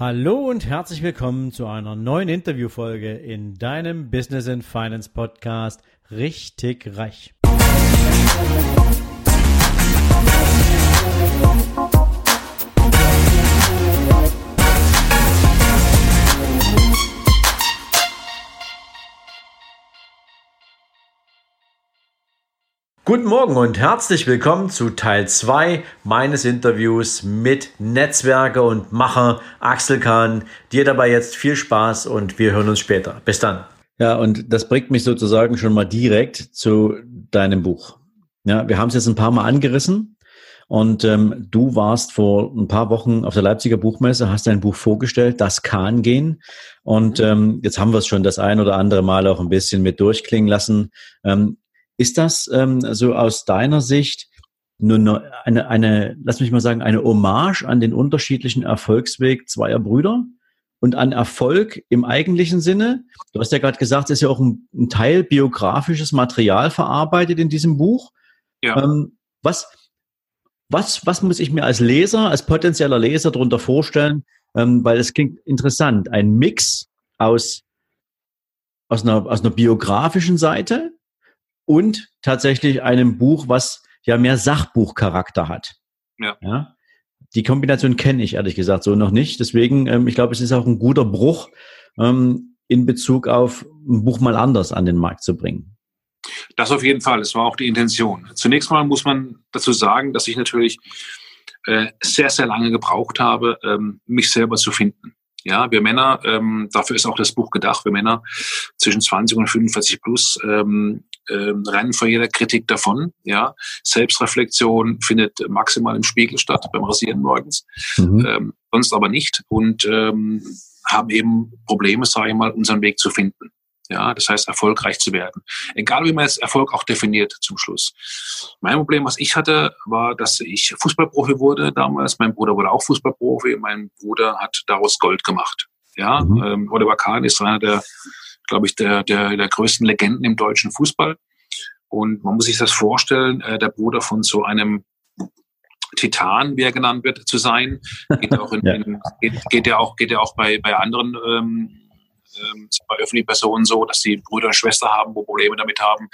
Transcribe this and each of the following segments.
Hallo und herzlich willkommen zu einer neuen Interviewfolge in deinem Business and Finance Podcast Richtig Reich. Guten Morgen und herzlich willkommen zu Teil 2 meines Interviews mit Netzwerker und Macher Axel Kahn. Dir dabei jetzt viel Spaß und wir hören uns später. Bis dann. Ja, und das bringt mich sozusagen schon mal direkt zu deinem Buch. Ja, wir haben es jetzt ein paar Mal angerissen und ähm, du warst vor ein paar Wochen auf der Leipziger Buchmesse, hast dein Buch vorgestellt, das Kahn gehen. Und ähm, jetzt haben wir es schon das ein oder andere Mal auch ein bisschen mit durchklingen lassen. Ähm, ist das ähm, so aus deiner Sicht nur eine, eine, lass mich mal sagen, eine Hommage an den unterschiedlichen Erfolgsweg zweier Brüder und an Erfolg im eigentlichen Sinne? Du hast ja gerade gesagt, es ist ja auch ein, ein, Teil biografisches Material verarbeitet in diesem Buch. Ja. Ähm, was, was, was muss ich mir als Leser, als potenzieller Leser darunter vorstellen? Ähm, weil es klingt interessant. Ein Mix aus, aus, einer, aus einer biografischen Seite und tatsächlich einem Buch, was ja mehr Sachbuchcharakter hat. Ja. ja? Die Kombination kenne ich ehrlich gesagt so noch nicht. Deswegen, ähm, ich glaube, es ist auch ein guter Bruch ähm, in Bezug auf ein Buch mal anders an den Markt zu bringen. Das auf jeden Fall. Es war auch die Intention. Zunächst mal muss man dazu sagen, dass ich natürlich äh, sehr, sehr lange gebraucht habe, ähm, mich selber zu finden. Ja, wir Männer, ähm, dafür ist auch das Buch gedacht, wir Männer zwischen 20 und 45 plus ähm, ähm, rennen vor jeder Kritik davon. Ja, Selbstreflexion findet maximal im Spiegel statt beim Rasieren morgens, mhm. ähm, sonst aber nicht und ähm, haben eben Probleme, sage ich mal, unseren Weg zu finden. Ja, das heißt, erfolgreich zu werden. Egal wie man jetzt Erfolg auch definiert zum Schluss. Mein Problem, was ich hatte, war, dass ich Fußballprofi wurde damals. Mein Bruder wurde auch Fußballprofi. Mein Bruder hat daraus Gold gemacht. Ja, mhm. ähm, Oliver Kahn ist einer der, glaube ich, der, der, der größten Legenden im deutschen Fußball. Und man muss sich das vorstellen, äh, der Bruder von so einem Titan, wie er genannt wird, zu sein. Geht auch in, ja. in geht, geht ja auch, geht ja auch bei, bei anderen ähm, ähm, bei öffentlichen Personen so, dass die Brüder und Schwester haben, wo Probleme damit haben,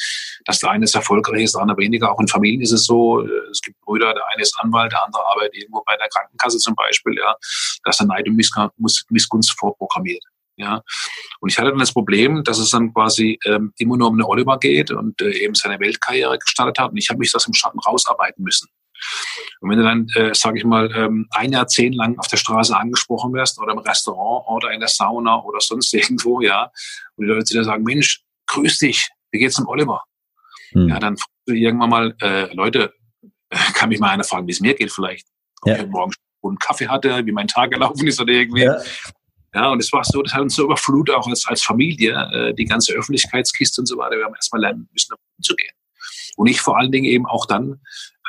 dass der eine ist erfolgreich ist, der andere weniger. Auch in Familien ist es so. Es gibt Brüder, der eine ist Anwalt, der andere arbeitet irgendwo bei der Krankenkasse zum Beispiel. Ja, dass der Neid und Missgunst vorprogrammiert. Ja, und ich hatte dann das Problem, dass es dann quasi ähm, immer nur um eine Oliver geht und äh, eben seine Weltkarriere gestartet hat. Und ich habe mich das im Schatten rausarbeiten müssen. Und wenn du dann, äh, sage ich mal, ähm, ein Jahrzehnt lang auf der Straße angesprochen wirst oder im Restaurant oder in der Sauna oder sonst irgendwo, ja, und die Leute dir sagen, Mensch, grüß dich, wie geht's dem Oliver? Hm. Ja, dann fragst du irgendwann mal, äh, Leute, kann mich mal einer fragen, wie es mir geht vielleicht. Ob ja. ich morgen einen Kaffee hatte, wie mein Tag gelaufen ist oder irgendwie. Ja. Ja, und es war so, das hat uns so überflutet, auch als, als Familie, äh, die ganze Öffentlichkeitskiste und so weiter. Wir haben erstmal lernen müssen, damit umzugehen. Und ich vor allen Dingen eben auch dann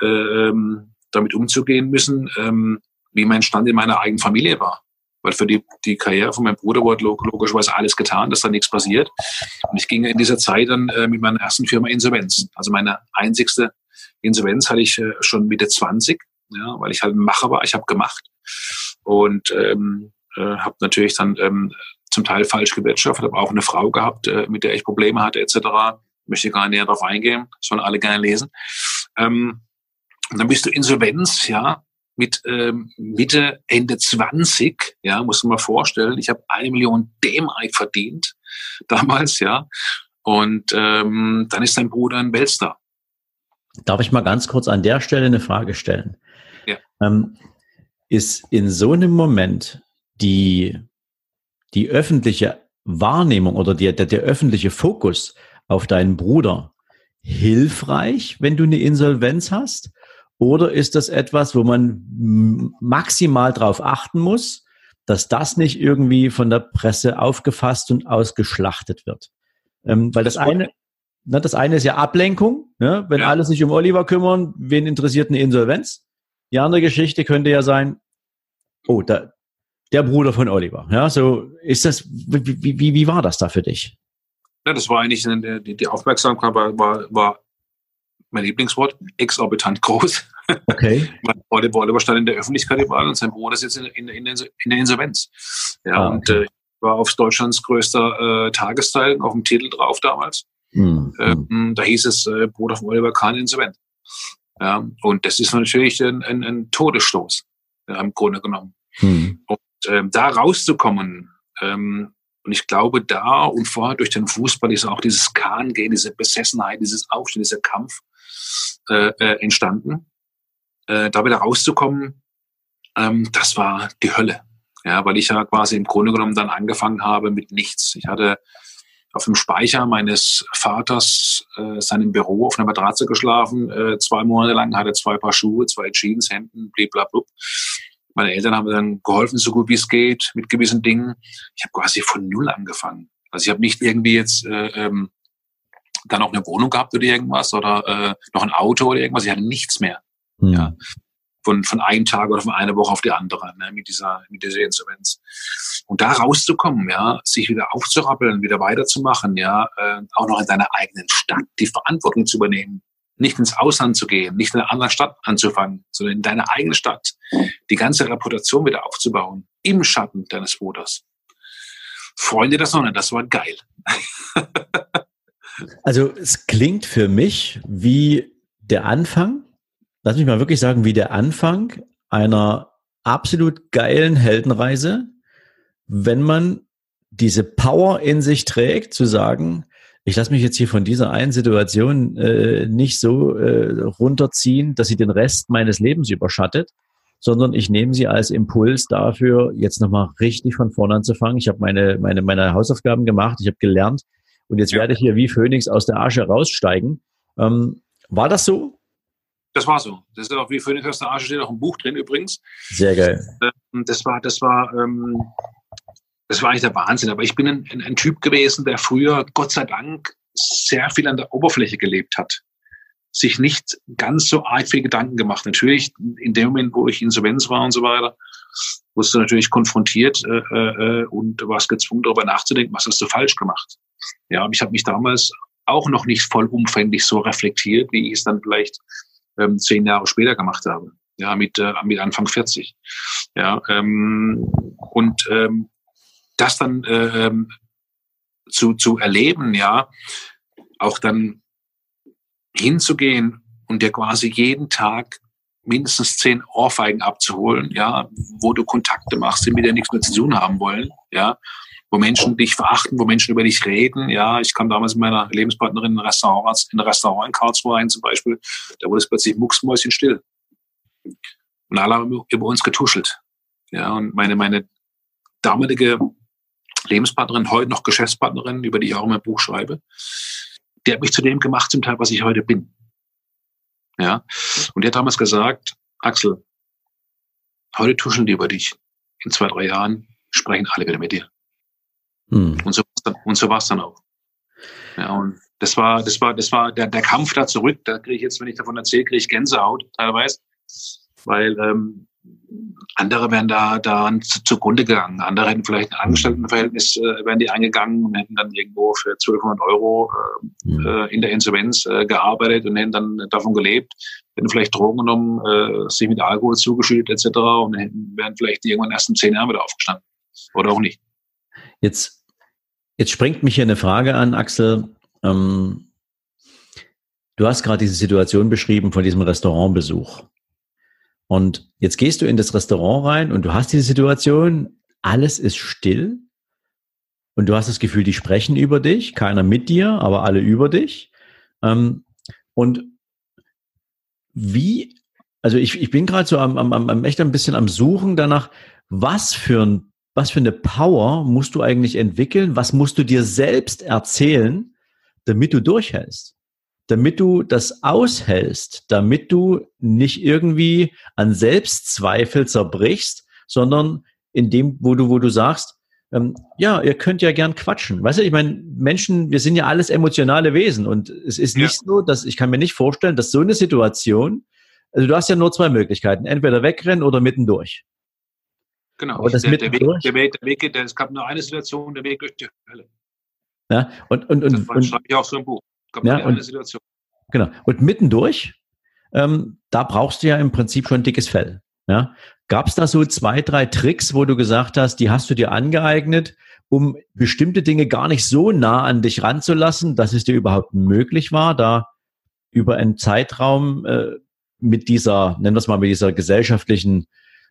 ähm, damit umzugehen müssen, ähm, wie mein Stand in meiner eigenen Familie war. Weil für die, die Karriere von meinem Bruder wurde logischerweise alles getan, dass da nichts passiert. Und ich ging in dieser Zeit dann äh, mit meiner ersten Firma Insolvenz. Also meine einzigste Insolvenz hatte ich äh, schon Mitte 20, ja, weil ich halt ein Macher war. Ich habe gemacht und ähm, äh, habe natürlich dann ähm, zum Teil falsch gewirtschaftet, habe auch eine Frau gehabt, äh, mit der ich Probleme hatte etc. Möchte gar nicht näher darauf eingehen, sollen alle gerne lesen. Ähm, und dann bist du Insolvenz, ja, mit ähm, Mitte, Ende 20, ja, muss man mal vorstellen. Ich habe eine Million D-Mark verdient damals, ja. Und ähm, dann ist dein Bruder ein Weltstar. Darf ich mal ganz kurz an der Stelle eine Frage stellen? Ja. Ähm, ist in so einem Moment die, die öffentliche Wahrnehmung oder die, der, der öffentliche Fokus auf deinen Bruder hilfreich, wenn du eine Insolvenz hast? Oder ist das etwas, wo man maximal darauf achten muss, dass das nicht irgendwie von der Presse aufgefasst und ausgeschlachtet wird? Ähm, weil das eine, ne, das eine ist ja Ablenkung. Ne? Wenn ja. alle sich um Oliver kümmern, wen interessiert eine Insolvenz? Die andere Geschichte könnte ja sein, oh, da, der Bruder von Oliver. Ja, so ist das, wie, wie, wie war das da für dich? Ja, das war eigentlich, die, die Aufmerksamkeit war, war, war mein Lieblingswort, exorbitant groß. Okay. mein Volleyball stand in der Öffentlichkeit überall und sein Bruder ist jetzt in, in, in, in der Insolvenz. Ja, ah, okay. und äh, war auf Deutschlands größter äh, Tagesteil auf dem Titel drauf damals. Mhm. Ähm, da hieß es, äh, Bruder von Oliver Kahn insolvent. Ja, und das ist natürlich ein, ein, ein Todesstoß, ja, im Grunde genommen. Mhm. Und ähm, da rauszukommen, ähm, und ich glaube, da und vorher durch den Fußball ist auch dieses Kahn-Gehen, diese Besessenheit, dieses Aufstehen, dieser Kampf äh, äh, entstanden. Äh, da wieder rauszukommen, ähm, das war die Hölle. Ja, weil ich ja quasi im Grunde genommen dann angefangen habe mit nichts. Ich hatte auf dem Speicher meines Vaters äh, seinem Büro auf einer Matratze geschlafen, äh, zwei Monate lang, hatte zwei Paar Schuhe, zwei Jeans, Hemden, blablabla. Meine Eltern haben mir dann geholfen, so gut wie es geht, mit gewissen Dingen. Ich habe quasi von Null angefangen. Also ich habe nicht irgendwie jetzt äh, ähm, dann auch eine Wohnung gehabt oder irgendwas oder äh, noch ein Auto oder irgendwas. Ich hatte nichts mehr. Mhm. Ja von, von einem Tag oder von einer Woche auf die andere ne, mit, dieser, mit dieser Insolvenz. Und da rauszukommen, ja, sich wieder aufzurappeln, wieder weiterzumachen, ja, äh, auch noch in deiner eigenen Stadt die Verantwortung zu übernehmen, nicht ins Ausland zu gehen, nicht in einer anderen Stadt anzufangen, sondern in deiner eigenen Stadt die ganze Reputation wieder aufzubauen, im Schatten deines Bruders. Freunde der Sonne, das war geil. also es klingt für mich wie der Anfang lass mich mal wirklich sagen, wie der Anfang einer absolut geilen Heldenreise, wenn man diese Power in sich trägt, zu sagen, ich lasse mich jetzt hier von dieser einen Situation äh, nicht so äh, runterziehen, dass sie den Rest meines Lebens überschattet, sondern ich nehme sie als Impuls dafür, jetzt nochmal richtig von vorne anzufangen. Ich habe meine, meine, meine Hausaufgaben gemacht, ich habe gelernt und jetzt ja. werde ich hier wie Phönix aus der Asche raussteigen. Ähm, war das so? Das war so. Das ist auch wie Phoenix aus der Asche steht auch ein Buch drin übrigens. Sehr geil. Ähm, das war, das war, ähm, das war eigentlich der Wahnsinn. Aber ich bin ein, ein, ein Typ gewesen, der früher, Gott sei Dank, sehr viel an der Oberfläche gelebt hat sich nicht ganz so arg viel Gedanken gemacht. Natürlich, in dem Moment, wo ich Insolvenz war und so weiter, wurdest du natürlich konfrontiert äh, äh, und warst gezwungen, darüber nachzudenken, was hast du falsch gemacht. Ja, aber ich habe mich damals auch noch nicht vollumfänglich so reflektiert, wie ich es dann vielleicht ähm, zehn Jahre später gemacht habe. Ja, mit, äh, mit Anfang 40. Ja, ähm, und ähm, das dann äh, zu, zu erleben, ja, auch dann hinzugehen und dir quasi jeden Tag mindestens zehn Ohrfeigen abzuholen, ja, wo du Kontakte machst, die mit dir nichts mehr zu tun haben wollen, ja, wo Menschen dich verachten, wo Menschen über dich reden. Ja, ich kam damals mit meiner Lebenspartnerin in ein Restaurant, in ein Restaurant in Karlsruhe rein zum Beispiel. Da wurde es plötzlich mucksmäuschenstill. Und alle haben über uns getuschelt. Ja, und meine, meine damalige Lebenspartnerin, heute noch Geschäftspartnerin, über die ich auch in meinem Buch schreibe, die hat mich zu dem gemacht zum Teil, was ich heute bin. Ja, und die hat damals gesagt, Axel, heute tuscheln die über dich. In zwei, drei Jahren sprechen alle wieder mit dir. Mhm. Und so, und so war es dann auch. Ja, und das war, das war, das war der, der Kampf da zurück. Da kriege ich jetzt, wenn ich davon erzähle, kriege ich Gänsehaut teilweise, weil ähm, andere wären da, da zugrunde gegangen. Andere hätten vielleicht ein Angestelltenverhältnis, äh, wären die eingegangen und hätten dann irgendwo für 1200 Euro äh, mhm. in der Insolvenz äh, gearbeitet und hätten dann davon gelebt, hätten vielleicht Drogen genommen, äh, sich mit Alkohol zugeschüttet etc. und hätten, wären vielleicht irgendwann erst in zehn Jahren wieder aufgestanden. Oder auch nicht. Jetzt, jetzt springt mich hier eine Frage an, Axel. Ähm, du hast gerade diese Situation beschrieben von diesem Restaurantbesuch. Und jetzt gehst du in das Restaurant rein und du hast diese Situation, alles ist still und du hast das Gefühl, die sprechen über dich, keiner mit dir, aber alle über dich. Ähm, und wie, also ich, ich bin gerade so am, am, am echt ein bisschen am Suchen danach, was für ein was für eine Power musst du eigentlich entwickeln? Was musst du dir selbst erzählen, damit du durchhältst? Damit du das aushältst, damit du nicht irgendwie an Selbstzweifel zerbrichst, sondern in dem, wo du, wo du sagst, ähm, ja, ihr könnt ja gern quatschen. Weißt du, ich meine, Menschen, wir sind ja alles emotionale Wesen und es ist nicht ja. so, dass ich kann mir nicht vorstellen, dass so eine Situation, also du hast ja nur zwei Möglichkeiten, entweder wegrennen oder mittendurch. Genau. Aber das der, der, Weg, der, Weg, der Weg, der, es gab nur eine Situation, der Weg durch die Hölle. Ja, und, und, und, das und, schreibe ich auch so im Buch. Gab ja, eine Situation. Genau. Und mittendurch, ähm, da brauchst du ja im Prinzip schon dickes Fell. Ja? Gab es da so zwei, drei Tricks, wo du gesagt hast, die hast du dir angeeignet, um bestimmte Dinge gar nicht so nah an dich ranzulassen, dass es dir überhaupt möglich war, da über einen Zeitraum äh, mit dieser, nennen wir es mal, mit dieser gesellschaftlichen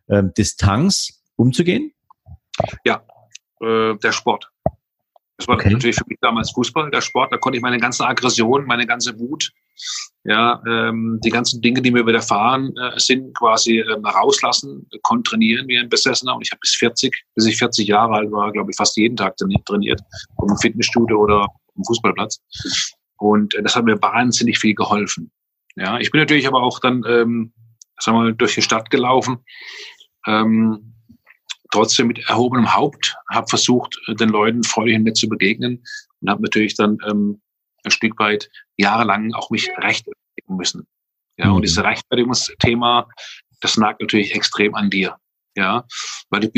äh, Distanz umzugehen? Ja, äh, der Sport. Das war okay. natürlich für mich damals Fußball, der Sport. Da konnte ich meine ganze Aggression, meine ganze Wut, ja, ähm, die ganzen Dinge, die mir widerfahren äh, sind, quasi ähm, rauslassen, kontrainieren wie ein Besessener. Und ich habe bis 40, bis ich 40 Jahre alt war, glaube ich, fast jeden Tag trainiert, im Fitnessstudio oder im Fußballplatz. Und äh, das hat mir wahnsinnig viel geholfen. Ja, ich bin natürlich aber auch dann, ähm, sagen wir mal, durch die Stadt gelaufen. Ähm, trotzdem mit erhobenem Haupt, habe versucht, den Leuten freudig und nett zu begegnen und habe natürlich dann ähm, ein Stück weit jahrelang auch mich rechtfertigen müssen. Ja, mhm. und dieses Rechtfertigungsthema, das nagt natürlich extrem an dir. Ja, weil du,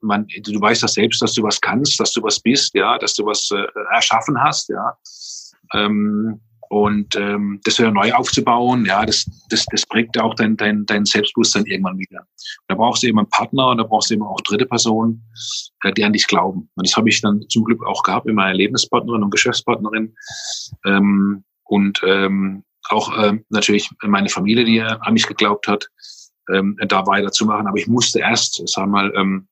man, du weißt das selbst, dass du was kannst, dass du was bist, ja, dass du was äh, erschaffen hast, ja. Ähm, und ähm, das wieder neu aufzubauen, ja, das, das, das prägt auch dein, dein, dein Selbstbewusstsein irgendwann wieder. Da brauchst du eben einen Partner und da brauchst du eben auch dritte Personen, äh, die an dich glauben. Und das habe ich dann zum Glück auch gehabt mit meiner Lebenspartnerin und Geschäftspartnerin. Ähm, und ähm, auch ähm, natürlich meine Familie, die an mich geglaubt hat, ähm, da weiterzumachen. Aber ich musste erst, sagen wir mal, ähm,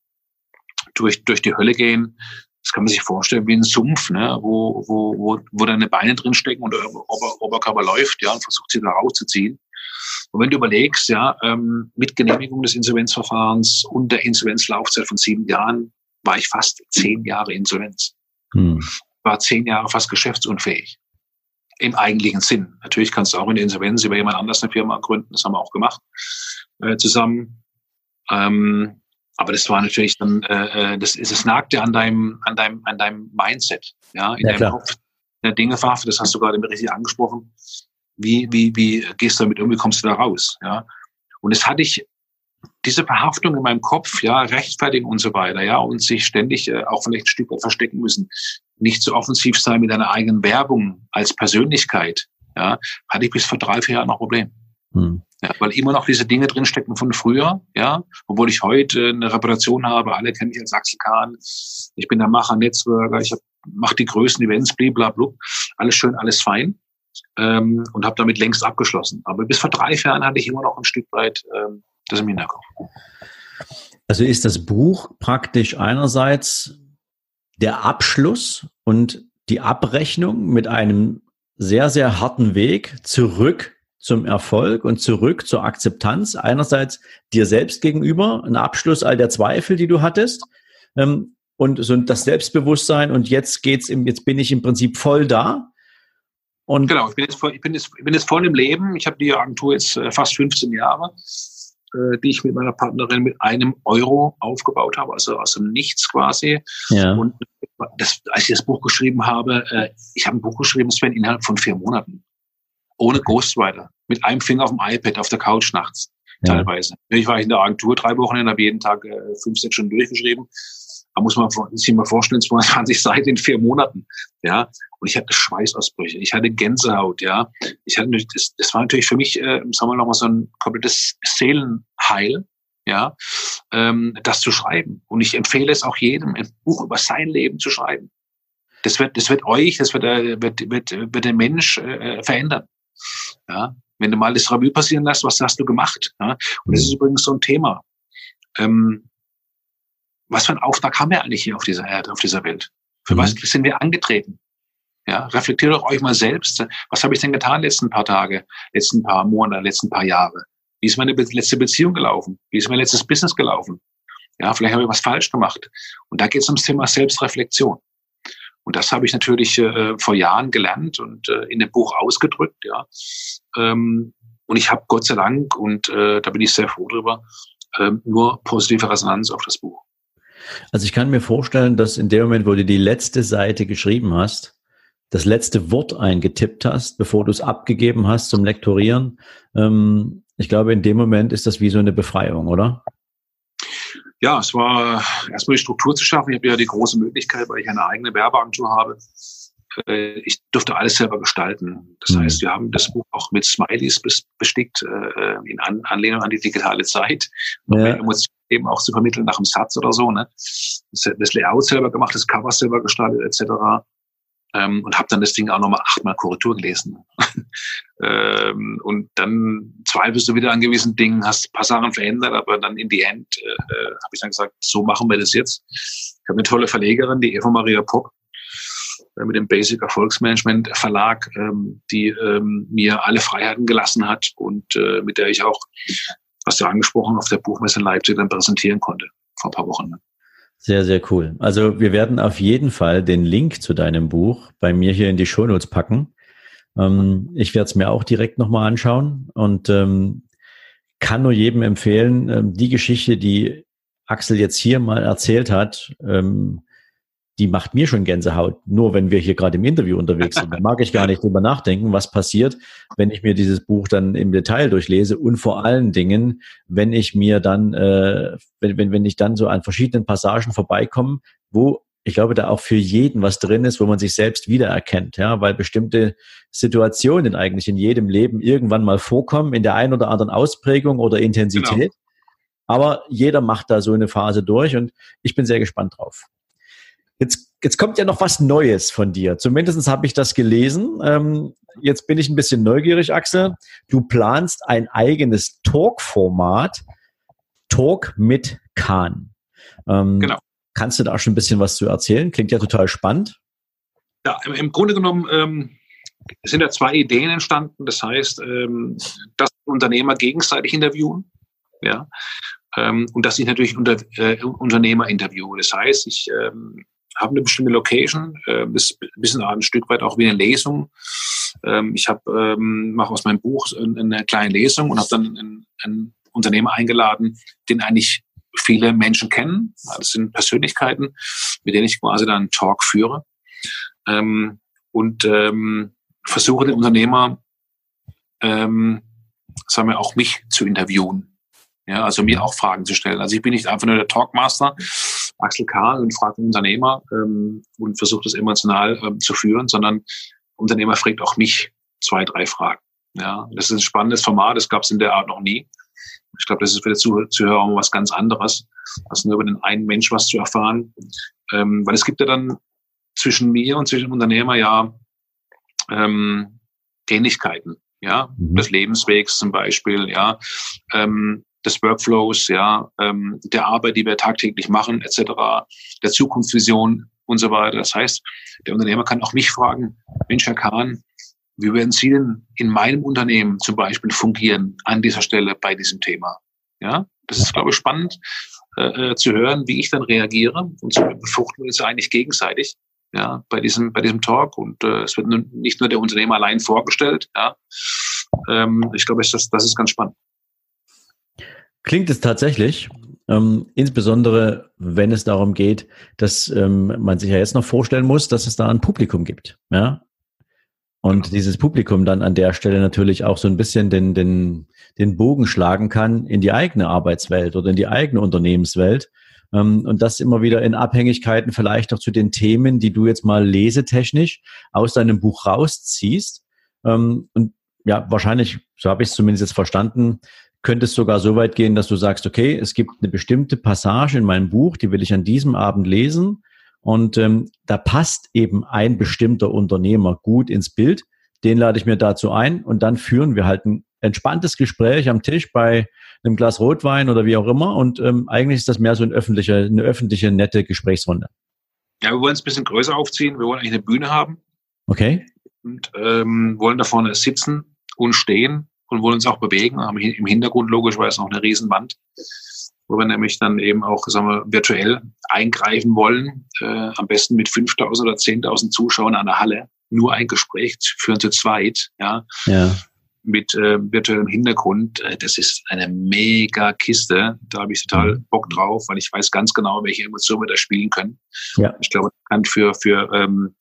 durch, durch die Hölle gehen, das kann man sich vorstellen wie ein Sumpf, ne, wo, wo, wo, wo deine Beine drin stecken und der Ober Oberkörper läuft, ja, und versucht sie da rauszuziehen. Und wenn du überlegst, ja, ähm, mit Genehmigung des Insolvenzverfahrens und der Insolvenzlaufzeit von sieben Jahren war ich fast zehn Jahre Insolvenz. Hm. War zehn Jahre fast geschäftsunfähig. Im eigentlichen Sinn. Natürlich kannst du auch in der Insolvenz über jemand anders eine Firma gründen. Das haben wir auch gemacht äh, zusammen. Ähm, aber das war natürlich dann, äh, äh das ist es nagte an deinem, an deinem, an deinem Mindset, ja, in ja, deinem klar. Kopf. Der Dinge verhaftet, das hast du gerade richtig angesprochen. Wie, wie, wie gehst du damit um, wie kommst du da raus, ja? Und es hatte ich diese Verhaftung in meinem Kopf, ja, rechtfertigen und so weiter, ja, und sich ständig äh, auch vielleicht ein Stück weit verstecken müssen, nicht so offensiv sein mit einer eigenen Werbung als Persönlichkeit, ja, hatte ich bis vor drei, vier Jahren noch Problem. Hm. Ja, weil immer noch diese Dinge drinstecken von früher, ja, obwohl ich heute eine Reputation habe, alle kennen mich als Axel ich bin der Macher, Netzwerker, ich mache die größten Events, blablabla, alles schön, alles fein ähm, und habe damit längst abgeschlossen. Aber bis vor drei Jahren hatte ich immer noch ein Stück weit ähm, das im Hinterkopf. Also ist das Buch praktisch einerseits der Abschluss und die Abrechnung mit einem sehr, sehr harten Weg zurück zum Erfolg und zurück zur Akzeptanz. Einerseits dir selbst gegenüber, ein Abschluss all der Zweifel, die du hattest, ähm, und so das Selbstbewusstsein. Und jetzt geht's, im, jetzt bin ich im Prinzip voll da. Und genau, ich bin jetzt, voll, ich bin jetzt, ich bin jetzt voll im Leben. Ich habe die Agentur jetzt äh, fast 15 Jahre, äh, die ich mit meiner Partnerin mit einem Euro aufgebaut habe, also aus dem Nichts quasi. Ja. Und das, als ich das Buch geschrieben habe, äh, ich habe ein Buch geschrieben, Sven, innerhalb von vier Monaten ohne Ghostwriter, mit einem Finger auf dem iPad auf der Couch nachts ja. teilweise. Ich war in der Agentur drei Wochen und habe jeden Tag äh, fünf, sechs Stunden durchgeschrieben. Da muss man sich mal vorstellen, 22 Seiten in vier Monaten. Ja, und ich hatte Schweißausbrüche, ich hatte Gänsehaut, ja. Ich hatte, das, das war natürlich für mich, äh, sagen wir noch mal so ein komplettes Seelenheil, ja, ähm, das zu schreiben. Und ich empfehle es auch jedem, ein Buch über sein Leben zu schreiben. Das wird, das wird euch, das wird, äh, wird, wird, wird den Mensch äh, verändern. Ja, wenn du mal das Revue passieren lässt, was hast du gemacht? Ja? Und das ist übrigens so ein Thema. Ähm, was für ein Auftrag haben wir eigentlich hier auf dieser Erde, auf dieser Welt? Für mhm. was sind wir angetreten? Ja, reflektiert doch euch mal selbst. Was habe ich denn getan letzten paar Tage, letzten paar Monate, letzten paar Jahre? Wie ist meine letzte Beziehung gelaufen? Wie ist mein letztes Business gelaufen? Ja, vielleicht habe ich was falsch gemacht. Und da geht es ums Thema Selbstreflexion. Und das habe ich natürlich äh, vor Jahren gelernt und äh, in dem Buch ausgedrückt, ja. Ähm, und ich habe Gott sei Dank, und äh, da bin ich sehr froh drüber, äh, nur positive Resonanz auf das Buch. Also ich kann mir vorstellen, dass in dem Moment, wo du die letzte Seite geschrieben hast, das letzte Wort eingetippt hast, bevor du es abgegeben hast zum Lektorieren, ähm, ich glaube, in dem Moment ist das wie so eine Befreiung, oder? Ja, es war erstmal die Struktur zu schaffen. Ich habe ja die große Möglichkeit, weil ich eine eigene Werbeagentur habe, äh, ich durfte alles selber gestalten. Das mhm. heißt, wir haben das Buch auch mit Smileys bestickt, äh, in An Anlehnung an die digitale Zeit, um ja. Emotionen eben auch zu vermitteln nach einem Satz oder so. Ne? Das Layout selber gemacht, das Cover selber gestaltet etc. Ähm, und habe dann das Ding auch nochmal achtmal Korrektur gelesen. ähm, und dann zweifelst du wieder an gewissen Dingen, hast ein paar Sachen verändert, aber dann in die End äh, äh habe ich dann gesagt, so machen wir das jetzt. Ich habe eine tolle Verlegerin, die Eva Maria Popp, äh, mit dem Basic Erfolgsmanagement Verlag, ähm, die ähm, mir alle Freiheiten gelassen hat und äh, mit der ich auch, was du angesprochen, auf der Buchmesse in Leipzig dann präsentieren konnte vor ein paar Wochen. Ne? Sehr, sehr cool. Also wir werden auf jeden Fall den Link zu deinem Buch bei mir hier in die Shownotes packen. Ähm, ich werde es mir auch direkt nochmal anschauen und ähm, kann nur jedem empfehlen, ähm, die Geschichte, die Axel jetzt hier mal erzählt hat, ähm, die macht mir schon Gänsehaut. Nur wenn wir hier gerade im Interview unterwegs sind, dann mag ich gar nicht drüber nachdenken, was passiert, wenn ich mir dieses Buch dann im Detail durchlese und vor allen Dingen, wenn ich mir dann, äh, wenn, wenn, wenn ich dann so an verschiedenen Passagen vorbeikomme, wo ich glaube, da auch für jeden was drin ist, wo man sich selbst wiedererkennt, ja, weil bestimmte Situationen eigentlich in jedem Leben irgendwann mal vorkommen, in der einen oder anderen Ausprägung oder Intensität. Genau. Aber jeder macht da so eine Phase durch und ich bin sehr gespannt drauf. Jetzt, jetzt kommt ja noch was Neues von dir. Zumindest habe ich das gelesen. Ähm, jetzt bin ich ein bisschen neugierig, Axel. Du planst ein eigenes Talk-Format, Talk mit Kahn. Ähm, genau. Kannst du da schon ein bisschen was zu erzählen? Klingt ja total spannend. Ja, im, im Grunde genommen ähm, sind da zwei Ideen entstanden. Das heißt, ähm, dass Unternehmer gegenseitig interviewen. Ja, ähm, und dass ich natürlich unter, äh, Unternehmer interviewe. Das heißt, ich ähm, habe eine bestimmte Location, äh, ein bisschen ein Stück weit auch wie eine Lesung. Ähm, ich ähm, mache aus meinem Buch eine kleine Lesung und habe dann einen, einen Unternehmer eingeladen, den eigentlich viele Menschen kennen. Das sind Persönlichkeiten, mit denen ich quasi dann einen Talk führe ähm, und ähm, versuche den Unternehmer, ähm, sagen wir auch mich zu interviewen. Ja, also mir auch Fragen zu stellen. Also ich bin nicht einfach nur der Talkmaster, Axel Karl und fragt den Unternehmer ähm, und versucht es emotional ähm, zu führen, sondern Unternehmer fragt auch mich zwei, drei Fragen. Ja, das ist ein spannendes Format, das gab es in der Art noch nie. Ich glaube, das ist für die Zuhörer auch was ganz anderes, als nur über den einen Mensch was zu erfahren. Ähm, weil es gibt ja dann zwischen mir und zwischen dem Unternehmer ja ähm, Ähnlichkeiten, ja, mhm. des Lebenswegs zum Beispiel, ja, ähm, des Workflows, ja, ähm, der Arbeit, die wir tagtäglich machen, etc., der Zukunftsvision und so weiter. Das heißt, der Unternehmer kann auch mich fragen, Mensch, Herr Kahn, wie werden Sie denn in meinem Unternehmen zum Beispiel fungieren an dieser Stelle bei diesem Thema? Ja, das ist, glaube ich, spannend äh, äh zu hören, wie ich dann reagiere. Und so befruchten wir uns eigentlich gegenseitig ja, bei diesem, bei diesem Talk. Und äh, es wird nun nicht nur der Unternehmer allein vorgestellt. Ja. Ähm, ich glaube, das, das ist ganz spannend. Klingt es tatsächlich. Ähm, insbesondere, wenn es darum geht, dass ähm, man sich ja jetzt noch vorstellen muss, dass es da ein Publikum gibt. Ja? Und genau. dieses Publikum dann an der Stelle natürlich auch so ein bisschen den, den, den Bogen schlagen kann in die eigene Arbeitswelt oder in die eigene Unternehmenswelt. Ähm, und das immer wieder in Abhängigkeiten vielleicht auch zu den Themen, die du jetzt mal lesetechnisch aus deinem Buch rausziehst. Ähm, und ja, wahrscheinlich, so habe ich es zumindest jetzt verstanden, könnte es sogar so weit gehen, dass du sagst, okay, es gibt eine bestimmte Passage in meinem Buch, die will ich an diesem Abend lesen. Und ähm, da passt eben ein bestimmter Unternehmer gut ins Bild. Den lade ich mir dazu ein und dann führen wir halt ein entspanntes Gespräch am Tisch bei einem Glas Rotwein oder wie auch immer. Und ähm, eigentlich ist das mehr so ein öffentliche, eine öffentliche, nette Gesprächsungsrunde. Ja, wir wollen es ein bisschen größer aufziehen. Wir wollen eigentlich eine Bühne haben. Okay. Und ähm, wollen da vorne sitzen und stehen und wollen uns auch bewegen. Haben im Hintergrund logischerweise noch eine Riesenwand, wo wir nämlich dann eben auch sagen wir, virtuell eingreifen wollen. Äh, am besten mit 5.000 oder 10.000 Zuschauern an der Halle. Nur ein Gespräch führen zu zweit. Ja. ja. Mit äh, virtuellem Hintergrund. Äh, das ist eine mega Kiste. Da habe ich total mhm. Bock drauf, weil ich weiß ganz genau, welche Emotionen wir da spielen können. Ja. Ich glaube, das kann für, für ähm,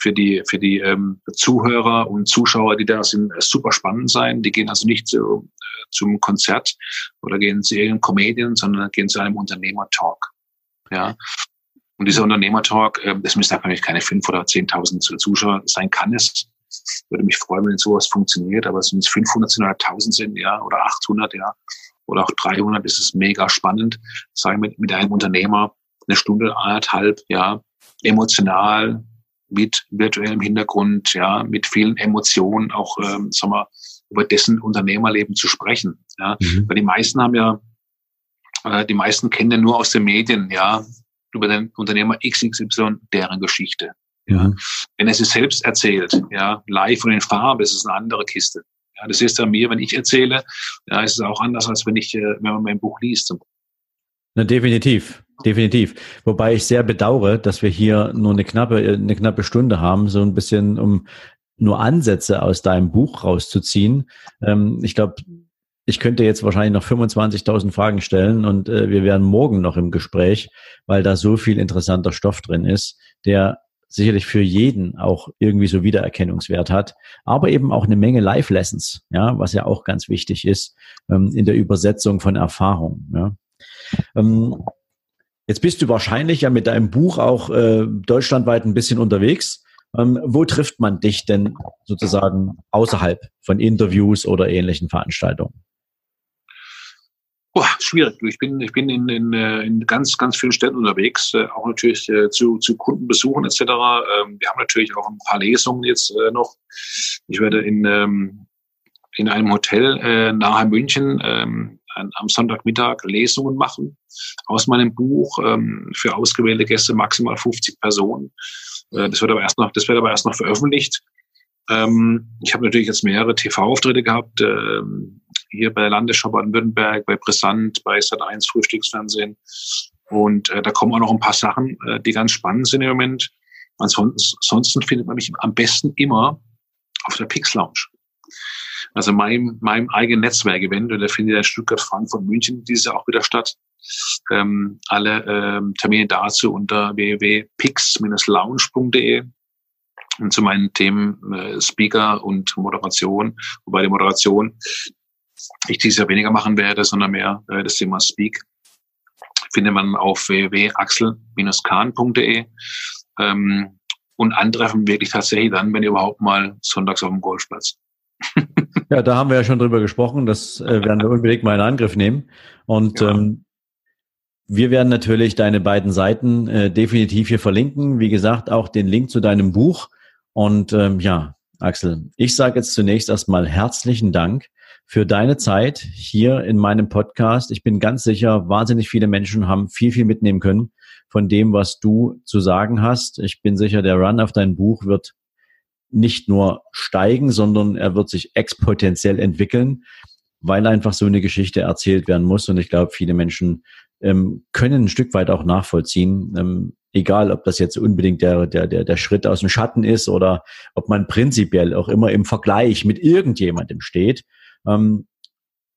für die, für die ähm, Zuhörer und Zuschauer, die da sind, super spannend sein. Die gehen also nicht zu, äh, zum Konzert oder gehen zu irgendeinem Comedian, sondern gehen zu einem Unternehmer-Talk. Ja. Und dieser Unternehmertalk, äh, das müssen natürlich keine fünf oder zehntausend Zuschauer sein, kann es. Würde mich freuen, wenn sowas funktioniert, aber es 500 sind oder 1000 sind, ja, oder 800, ja, oder auch 300, ist es mega spannend, sagen mit, mit einem Unternehmer eine Stunde, anderthalb, ja, emotional, mit virtuellem Hintergrund, ja, mit vielen Emotionen auch, ähm, sagen wir, über dessen Unternehmerleben zu sprechen. Ja. Mhm. Weil die meisten haben ja, äh, die meisten kennen ja nur aus den Medien, ja, über den Unternehmer XXY, deren Geschichte. Ja. Mhm. Wenn er sich selbst erzählt, ja, live und in Farbe, ist es eine andere Kiste. Ja, das ist ja mir, wenn ich erzähle, ja, ist es auch anders, als wenn ich, äh, wenn man mein Buch liest. Na, definitiv. Definitiv. Wobei ich sehr bedauere, dass wir hier nur eine knappe, eine knappe Stunde haben, so ein bisschen, um nur Ansätze aus deinem Buch rauszuziehen. Ähm, ich glaube, ich könnte jetzt wahrscheinlich noch 25.000 Fragen stellen und äh, wir wären morgen noch im Gespräch, weil da so viel interessanter Stoff drin ist, der sicherlich für jeden auch irgendwie so Wiedererkennungswert hat, aber eben auch eine Menge Live-Lessons, ja, was ja auch ganz wichtig ist ähm, in der Übersetzung von Erfahrung. Ja. Ähm, jetzt bist du wahrscheinlich ja mit deinem Buch auch äh, deutschlandweit ein bisschen unterwegs. Ähm, wo trifft man dich denn sozusagen außerhalb von Interviews oder ähnlichen Veranstaltungen? Boah, schwierig. Ich bin, ich bin in, in, äh, in ganz, ganz vielen Städten unterwegs, äh, auch natürlich äh, zu, zu Kundenbesuchen etc. Ähm, wir haben natürlich auch ein paar Lesungen jetzt noch. Ich werde in, ähm, in einem Hotel nahe München ähm, am Sonntagmittag Lesungen machen aus meinem Buch ähm, für ausgewählte Gäste maximal 50 Personen. Äh, das wird aber erst noch, das wird aber erst noch veröffentlicht. Ähm, ich habe natürlich jetzt mehrere TV-Auftritte gehabt, ähm, hier bei der Landesschau Baden-Württemberg, bei Brisant, bei Sat1 Frühstücksfernsehen. Und äh, da kommen auch noch ein paar Sachen, äh, die ganz spannend sind im Moment. Ansonsten, ansonsten findet man mich am besten immer auf der Pix Lounge. Also meinem, meinem eigenen Netzwerk-Event, und der findet in Stuttgart, Frankfurt, München dieses Jahr auch wieder statt. Ähm, alle ähm, Termine dazu unter www.pix-lounge.de und zu meinen Themen äh, Speaker und Moderation, wobei die Moderation ich dieses Jahr weniger machen werde, sondern mehr äh, das Thema Speak findet man auf www.axel-kahn.de ähm, und antreffen wirklich tatsächlich dann, wenn überhaupt mal sonntags auf dem Golfplatz. ja, da haben wir ja schon drüber gesprochen. Das äh, werden wir unbedingt mal in Angriff nehmen. Und ja. ähm, wir werden natürlich deine beiden Seiten äh, definitiv hier verlinken. Wie gesagt, auch den Link zu deinem Buch. Und ähm, ja, Axel, ich sage jetzt zunächst erstmal herzlichen Dank für deine Zeit hier in meinem Podcast. Ich bin ganz sicher, wahnsinnig viele Menschen haben viel, viel mitnehmen können von dem, was du zu sagen hast. Ich bin sicher, der Run auf dein Buch wird nicht nur steigen, sondern er wird sich exponentiell entwickeln, weil einfach so eine Geschichte erzählt werden muss. Und ich glaube, viele Menschen ähm, können ein Stück weit auch nachvollziehen, ähm, egal ob das jetzt unbedingt der, der, der, der Schritt aus dem Schatten ist oder ob man prinzipiell auch immer im Vergleich mit irgendjemandem steht ähm,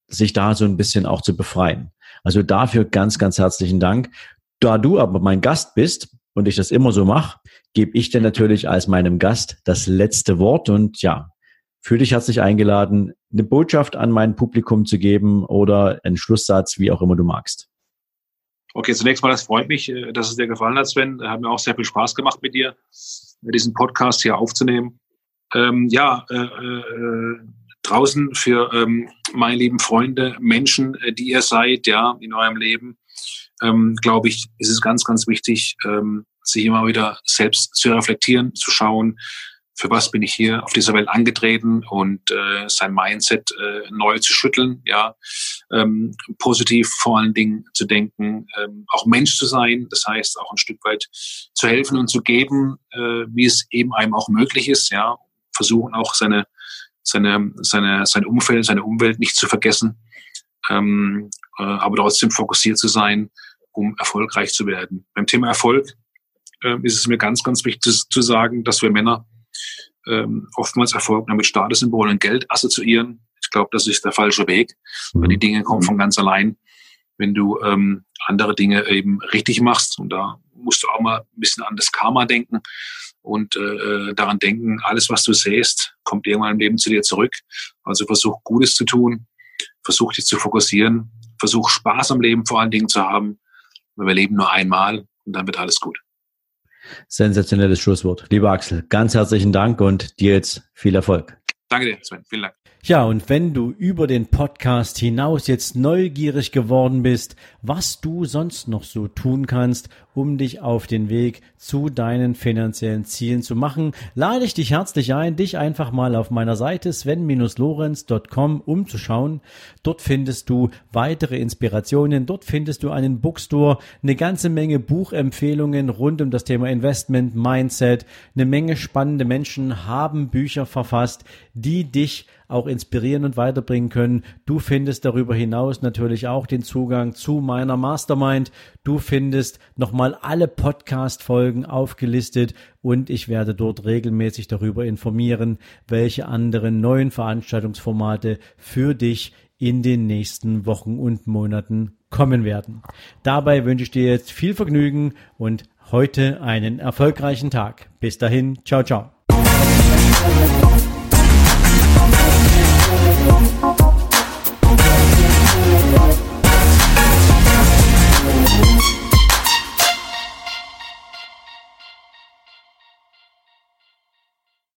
sich da so ein bisschen auch zu befreien. Also dafür ganz, ganz herzlichen Dank. Da du aber mein Gast bist und ich das immer so mache, gebe ich dir natürlich als meinem Gast das letzte Wort und ja, fühle dich herzlich eingeladen, eine Botschaft an mein Publikum zu geben oder einen Schlusssatz, wie auch immer du magst. Okay, zunächst mal, das freut mich, äh, dass es dir gefallen hat, Sven. Hat mir auch sehr viel Spaß gemacht mit dir, diesen Podcast hier aufzunehmen. Ähm, ja, äh, äh, draußen für ähm, meine lieben Freunde, Menschen, äh, die ihr seid, ja, in eurem Leben, ähm, glaube ich, ist es ganz, ganz wichtig, ähm, sich immer wieder selbst zu reflektieren, zu schauen, für was bin ich hier auf dieser Welt angetreten und äh, sein Mindset äh, neu zu schütteln, ja, ähm, positiv vor allen Dingen zu denken, ähm, auch Mensch zu sein, das heißt auch ein Stück weit zu helfen und zu geben, äh, wie es eben einem auch möglich ist, ja, versuchen auch seine seine, seine, sein Umfeld, seine Umwelt nicht zu vergessen, ähm, äh, aber trotzdem fokussiert zu sein, um erfolgreich zu werden. Beim Thema Erfolg äh, ist es mir ganz, ganz wichtig zu, zu sagen, dass wir Männer ähm, oftmals Erfolg mit Statussymbol und Geld assoziieren. Ich glaube, das ist der falsche Weg, weil die Dinge kommen von ganz allein, wenn du ähm, andere Dinge eben richtig machst. Und da musst du auch mal ein bisschen an das Karma denken und äh, daran denken, alles, was du sähst, kommt irgendwann im Leben zu dir zurück. Also versuch Gutes zu tun, versuch dich zu fokussieren, versuch Spaß am Leben vor allen Dingen zu haben, wir leben nur einmal und dann wird alles gut. Sensationelles Schlusswort. Lieber Axel, ganz herzlichen Dank und dir jetzt viel Erfolg. Danke dir, Sven. Vielen Dank. Ja, und wenn du über den Podcast hinaus jetzt neugierig geworden bist, was du sonst noch so tun kannst, um dich auf den Weg zu deinen finanziellen Zielen zu machen, lade ich dich herzlich ein, dich einfach mal auf meiner Seite sven-lorenz.com umzuschauen. Dort findest du weitere Inspirationen, dort findest du einen Bookstore, eine ganze Menge Buchempfehlungen rund um das Thema Investment, Mindset, eine Menge spannende Menschen haben Bücher verfasst, die dich auch inspirieren und weiterbringen können. Du findest darüber hinaus natürlich auch den Zugang zu meiner Mastermind. Du findest nochmal alle Podcast-Folgen aufgelistet und ich werde dort regelmäßig darüber informieren, welche anderen neuen Veranstaltungsformate für dich in den nächsten Wochen und Monaten kommen werden. Dabei wünsche ich dir jetzt viel Vergnügen und heute einen erfolgreichen Tag. Bis dahin, ciao, ciao.